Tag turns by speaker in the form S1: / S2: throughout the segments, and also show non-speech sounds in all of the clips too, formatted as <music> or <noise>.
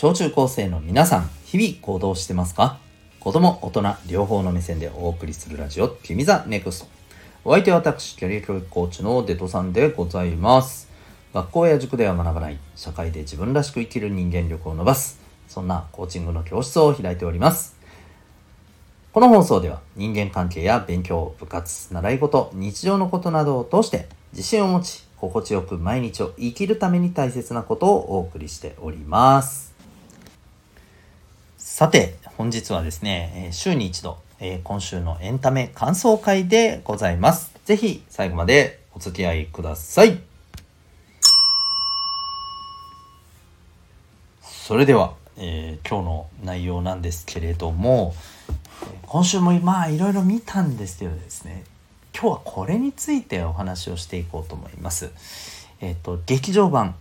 S1: 小中高生の皆さん、日々行動してますか？子供、大人、両方の目線でお送りするラジオ、君 the NEXT。お相手は私、キャリア教育コーチのデトさんでございます。学校や塾では学ばない、社会で自分らしく生きる人間力を伸ばす、そんなコーチングの教室を開いております。この放送では人間関係や勉強、部活、習い事、日常のことなどを通して自信を持ち、心地よく毎日を生きるために大切なことをお送りしております。さて、本日はですね、週に一度、今週のエンタメ感想会でございます。ぜひ最後までお付き合いください。それでは、えー、今日の内容なんですけれども、今週もまあいろいろ見たんですけどですね、今日はこれについてお話をしていこうと思います。えっ、ー、と、劇場版、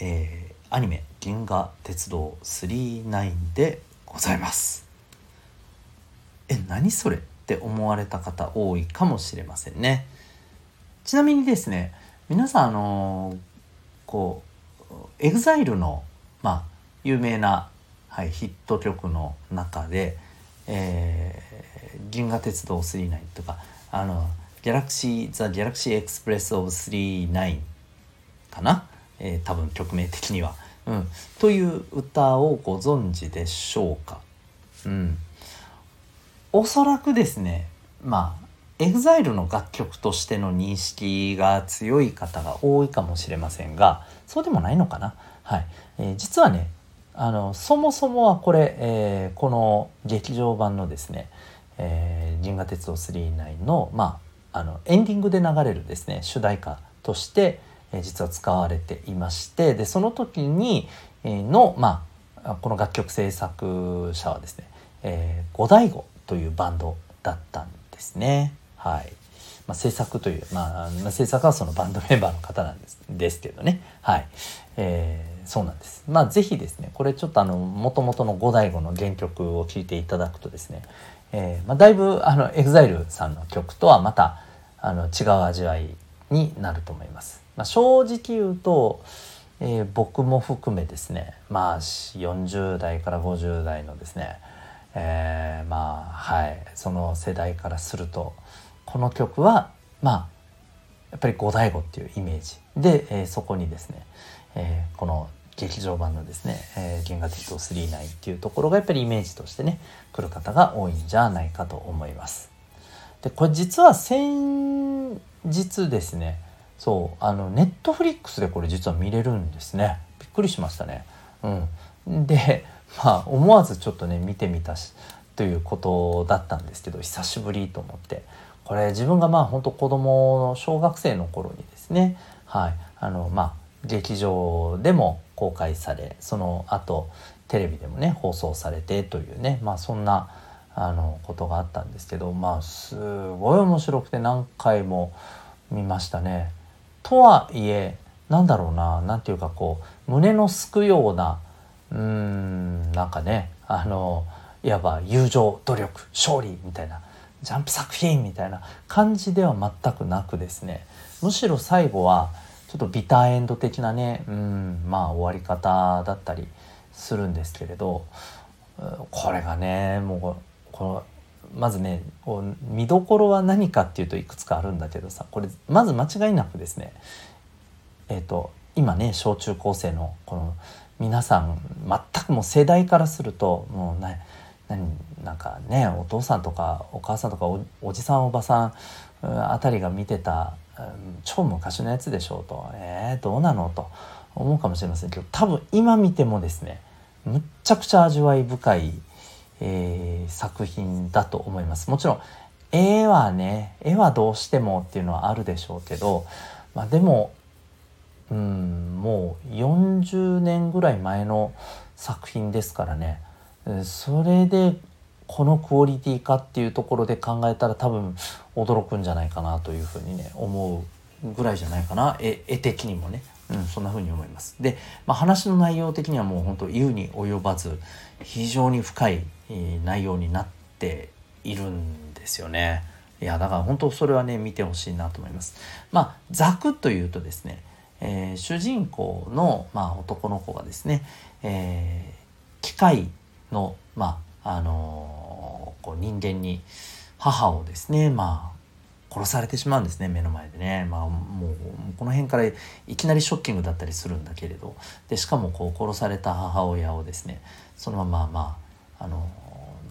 S1: えー、アニメ、銀河鉄道39でございます。え何それ？って思われた方多いかもしれませんね。ちなみにですね皆さんあのこう EXILE のまあ有名な、はい、ヒット曲の中で「えー、銀河鉄道999」とかあの「ギャラクシー・ザ・ギャラクシー・エクスプレス・オブ・39」かな、えー、多分曲名的には。うん、という歌をご存知でしょうか？うん、おそらくですねまあ EXILE の楽曲としての認識が強い方が多いかもしれませんがそうでもないのかな？はいえー、実はねあのそもそもはこれ、えー、この劇場版のですね「えー、銀河鉄道999の」まあ、あのエンディングで流れるですね主題歌としてえ実は使われていましてでその時に、えの、まあ、この楽曲制作者はですね、えー、五醍醐というバンドだったんですね。はいまあ、制作という、まあ、制作はそのバンドメンバーの方なんですですけどね。はい。えー、そうなんです。まあ、ぜひですね、これちょっとあの、もともとの五醍醐の原曲を聴いていただくとですね、えー、まあ、だいぶあの、EXILE さんの曲とはまた、あの、違う味わいになると思います。まあ、正直言うと、えー、僕も含めですねまあ40代から50代のですね、えー、まあはいその世代からするとこの曲はまあやっぱり五醍醐っていうイメージで、えー、そこにですね、えー、この劇場版のですね「えー、銀河鉄道999」っていうところがやっぱりイメージとしてね来る方が多いんじゃないかと思います。でこれ実は先日ですねそうあのネットフリックスでこれ実は見れるんですね。びっくりしましたね。うん。で <laughs> まあ思わずちょっとね見てみたしということだったんですけど久しぶりと思って。これ自分がまあ本当子供の小学生の頃にですねはい。あのまあ劇場でも公開されその後テレビでもね放送されてというねまあそんなあのことがあったんですけどまあすごい面白くて何回も見ましたね。とはいえなんだろうな何て言うかこう胸のすくようなうーんなんかねあのいわば友情努力勝利みたいなジャンプ作品みたいな感じでは全くなくですね。むしろ最後はちょっとビターエンド的なねうんまあ終わり方だったりするんですけれどこれがねもうこのまずね見どころは何かっていうといくつかあるんだけどさこれまず間違いなくですねえっ、ー、と今ね小中高生のこの皆さん全くもう世代からするともうね何なんかねお父さんとかお母さんとかおじさんおばさんあたりが見てた超昔のやつでしょうと。えー、どうなの？と思うかもしれませんけど多分今見てもですねむっちゃくちゃ味わい深いえー、作品だと思います。もちろん絵はね絵はどうしてもっていうのはあるでしょうけど、まあ、でもうんもう40年ぐらい前の作品ですからねそれでこのクオリティかっていうところで考えたら多分驚くんじゃないかなというふうにね思うぐらいじゃないかな絵的にもね、うん、そんなふうに思います。で、まあ、話の内容的にはもう本当言うに及ばず非常に深い内容になっているんですよね。いやだから本当それはね見てほしいなと思います。まあざくというとですね、えー、主人公の、まあ、男の子がですね、え機械のまああのこう人間に母をですねまあ殺されてしまうんですね目の前でね、まあ、もうこの辺からいきなりショッキングだったりするんだけれどでしかもこう殺された母親をですねそのまままああの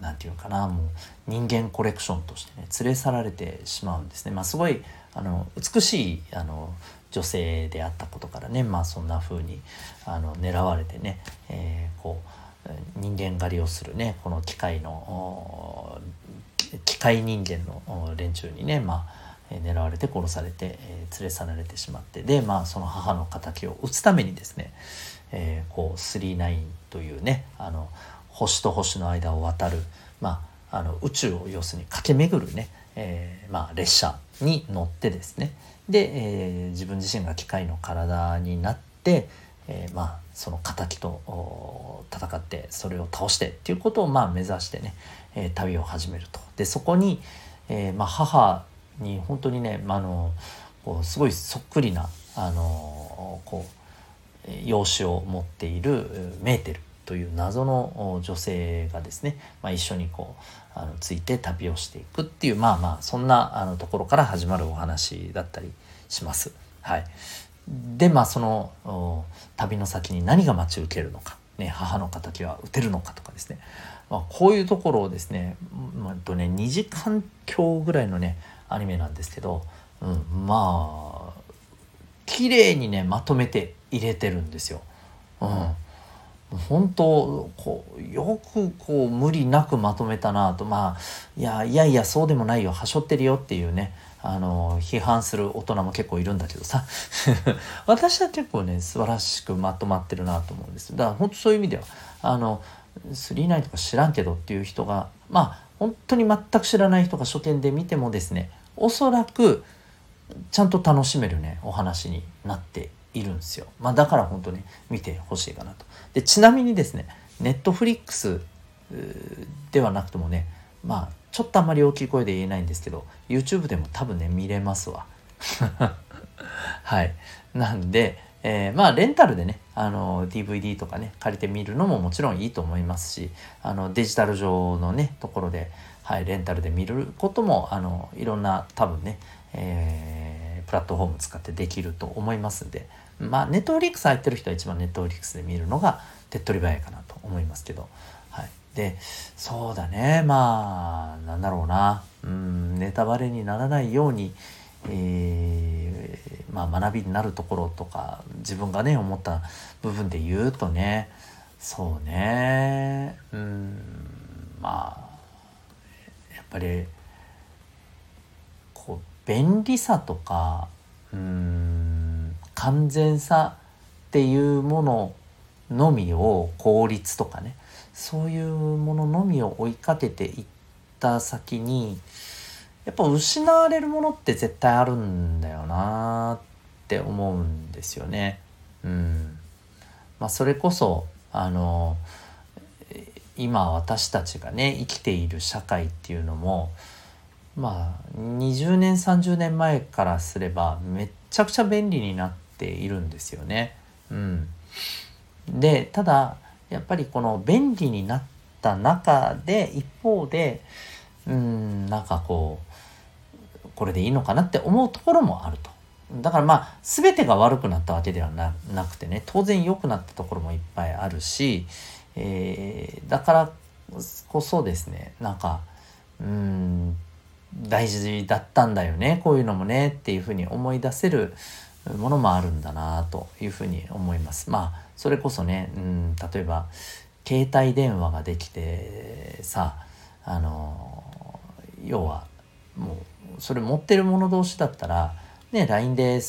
S1: 何て言うかなもう人間コレクションとしてね連れ去られてしまうんですね。まあ、すごいあの美しいあの女性であったことからねまあそんな風にあの狙われてね、えー、こう人間狩りをするねこの機械の機械人間の連中にねまあ狙われて殺されて、えー、連れ去られてしまってでまあその母の敵を討つためにですね、えー、こう39というねあの星と星の間を渡る、まあ、あの宇宙を要するに駆け巡るね、えー、まあ、列車に乗ってですねで、えー、自分自身が機械の体になって、えー、まあ、その敵と戦ってそれを倒してっていうことをまあ目指してね、え旅を始めると。でそこに、えまあ、母に本当にね、まあのこうすごいそっくりなあのこう容姿を持っているメーテルという謎の女性がですね、まあ、一緒にこうあのついて旅をしていくっていうまあまあそんなあのところから始まるお話だったりします。はい、でまあその旅の先に何が待ち受けるのか、ね、母の敵は撃てるのかとかですね、まあ、こういうところをですね,、まあ、とね2時間強ぐらいのねアニメなんですけど、うん、まあ綺麗にねまとめて入れてるんですよ。うん本当こうよくこう無理なくまとめたなと。まあいやいやいやそうでもないよ。はしょってるよっていうね。あの批判する大人も結構いるんだけどさ。<laughs> 私は結構ね素晴らしくまとまってるなと思うんです。だから本当そういう意味ではあの39とか知らんけどっていう人がまあ本当に全く知らない人が書店で見てもですねおそらくちゃんと楽しめるねお話になっているんですよ。まあ、だから本当に見てほしいかなと。でちなみにですねネットフリックスではなくてもねまあちょっとあんまり大きい声で言えないんですけど YouTube でも多分ね見れますわ。<laughs> はいなんで、えー、まあレンタルでねあの DVD とかね借りてみるのももちろんいいと思いますしあのデジタル上のねところで、はい、レンタルで見ることもあのいろんな多分ね、えー、プラットフォーム使ってできると思いますんでまあネットフリックス入ってる人は一番ネットフリックスで見るのが手っ取り早いかなと思いますけど、はい、でそうだね。まあなんだろうな。うんネタバレにならないように、えー、まあ、学びになるところとか自分がね思った部分で言うとね。そうね。うんまあやっぱりこう便利さとかうん完全さっていうもののみを効率とかねそういうもののみを追いかけていった先にやっぱ失われるものって絶対あるんだよなって思うんですよね。うん。まあそれこそあの今私たちがね生きている社会っていうのもまあ20年30年前からすればめっちゃくちゃ便利になってているんですよね。うん、でただやっぱりこの便利になった中で一方でうんなんかこうこれでいいのかなって思うところもあると。だからまあ全てが悪くなったわけではなくてね当然良くなったところもいっぱいあるし、えー、だからこそですねなんかうん大事だったんだよねこういうのもねっていうふうに思い出せるものもあるんだなというふうに思います。まあそれこそね、うん、例えば携帯電話ができてさあの要はもうそれ持ってる者同士だったら、ね、LINE で、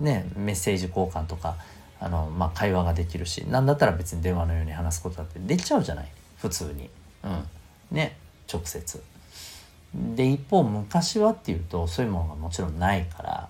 S1: ね、メッセージ交換とかあの、まあ、会話ができるし何だったら別に電話のように話すことだってできちゃうじゃない普通に。うん、ね直接。で一方昔はっていうとそういうものがもちろんないから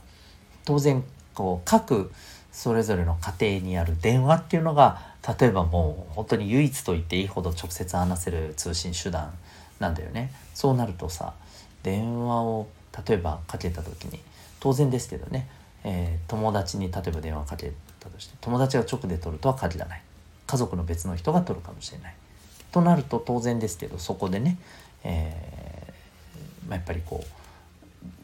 S1: 当然こう各それぞれの家庭にある電話っていうのが例えばもう本当に唯一と言っていいほど直接話せる通信手段なんだよね。そうなるとさ電話を例えばかけた時に当然ですけどね、えー、友達に例えば電話かけたとして友達が直で取るとは限らない。家族の別の人が取るかもしれない。となると当然ですけどそこでね、えーまあ、やっぱりこう「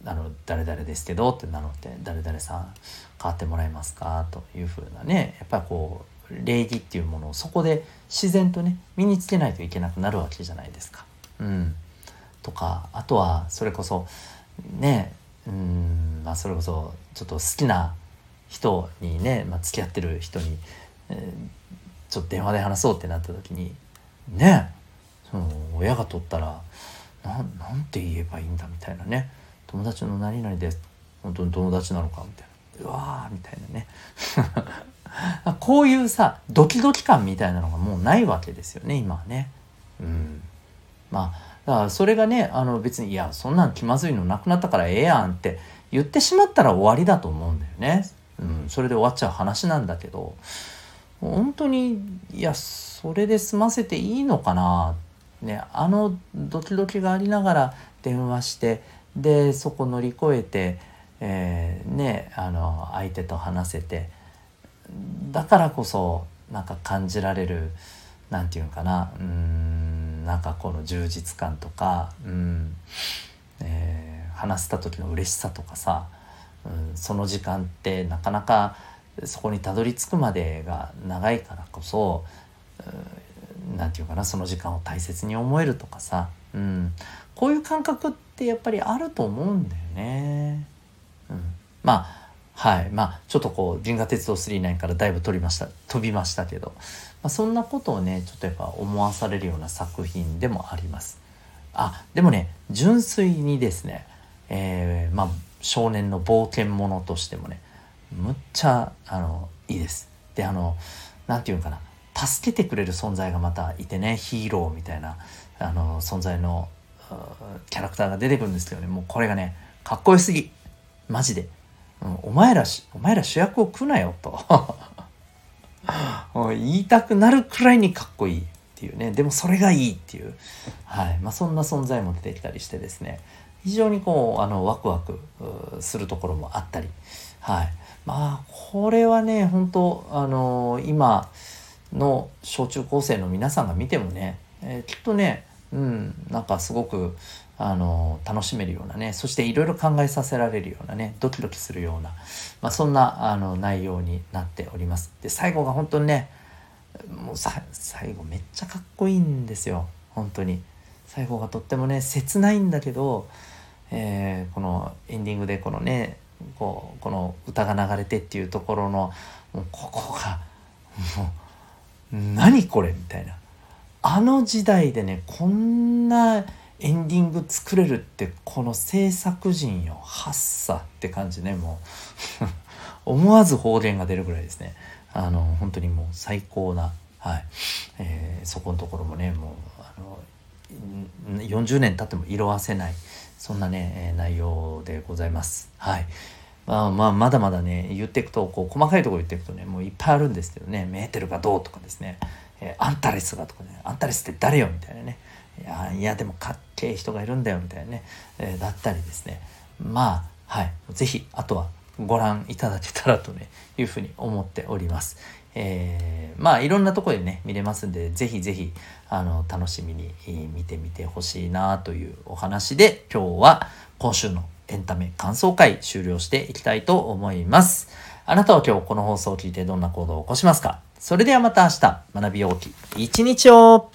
S1: あの誰々ですけど」って名乗って「誰々さん変わってもらえますか?」というふうなねやっぱりこう礼儀っていうものをそこで自然とね身につけないといけなくなるわけじゃないですか。うん、とかあとはそれこそねうんまあそれこそちょっと好きな人にね、まあ、付き合ってる人に、えー、ちょっと電話で話そうってなった時にねその親が取ったらななんて言えばいいんだみたいなね友達の何々です本当に友達なのかみたいなうわーみたいなね <laughs> こういうさドキドキ感みたいなのがもうないわけですよね今はね。うん、まあだからそれがねあの別にいやそんなん気まずいのなくなったからええやんって言ってしまったら終わりだと思うんだよね。うん、それで終わっちゃう話なんだけど本当にいやそれで済ませていいのかなねあのドキドキがありながら電話してでそこ乗り越えて、えー、ねあの相手と話せてだからこそなんか感じられる何て言うのかなうんなんかこの充実感とかうん、えー、話した時の嬉しさとかさ、うん、その時間ってなかなかそこにたどり着くまでが長いからこそ何て言うかなその時間を大切に思えるとかさ、うん、こういう感覚ってやっぱりあると思うんだよね。うん、まあはいまあちょっとこう銀河鉄道999からだいぶ飛びました飛びましたけど、まあ、そんなことをねちょっとやっぱ思わされるような作品でもあります。あでもね純粋にですね、えー、まあ少年の冒険ものとしてもねむっちゃあのいいです。であの何て言うかな助けてくれる存在がまたいてねヒーローみたいなあの存在のキャラクターが出てくるんですけどねもうこれがねかっこよすぎマジでうん、お前らし、お前ら主役を食うなよと <laughs> 言いたくなるくらいにかっこいいっていうね。でもそれがいいっていう。はい。まあそんな存在も出てきたりしてですね。非常にこう、あの、ワクワクするところもあったり。はい。まあこれはね、本当あのー、今の小中高生の皆さんが見てもね、えー、きっとね、うん、なんかすごくあの楽しめるようなねそしていろいろ考えさせられるようなねドキドキするような、まあ、そんなあの内容になっております。で最後が本当にねもう最後めっちゃかっこいいんですよ本当に。最後がとってもね切ないんだけど、えー、このエンディングでこのねこうこの歌が流れてっていうところのもうここがもう何これみたいなあの時代でねこんなエンディング作れるってこの制作陣よはっさって感じねもう。<laughs> 思わず方言が出るぐらいですね。あの本当にもう最高なはい、えー、そこのところもねもうあの40年経っても色あせないそんなね、内容でございます。はい。まあまあまだまだね言っていくとこう細かいところ言っていくとねもういっぱいあるんですけどねメーテルがどうとかですね、え、アンタレスがとかねアンタレスって誰よみたいなね。いやいやでもかっけえ人がいるんだよみたいなね、えー、だったりですね。まあはい。是非あとはご覧いただけたらとねいうふうに思っております。えー、まあいろんなとこでね見れますんで是非是非あの楽しみに見てみてほしいなというお話で今日は今週のエンタメ感想会終了していきたいと思います。あなたは今日この放送を聞いてどんな行動を起こしますか？それではまた明日。学び大きい一日を。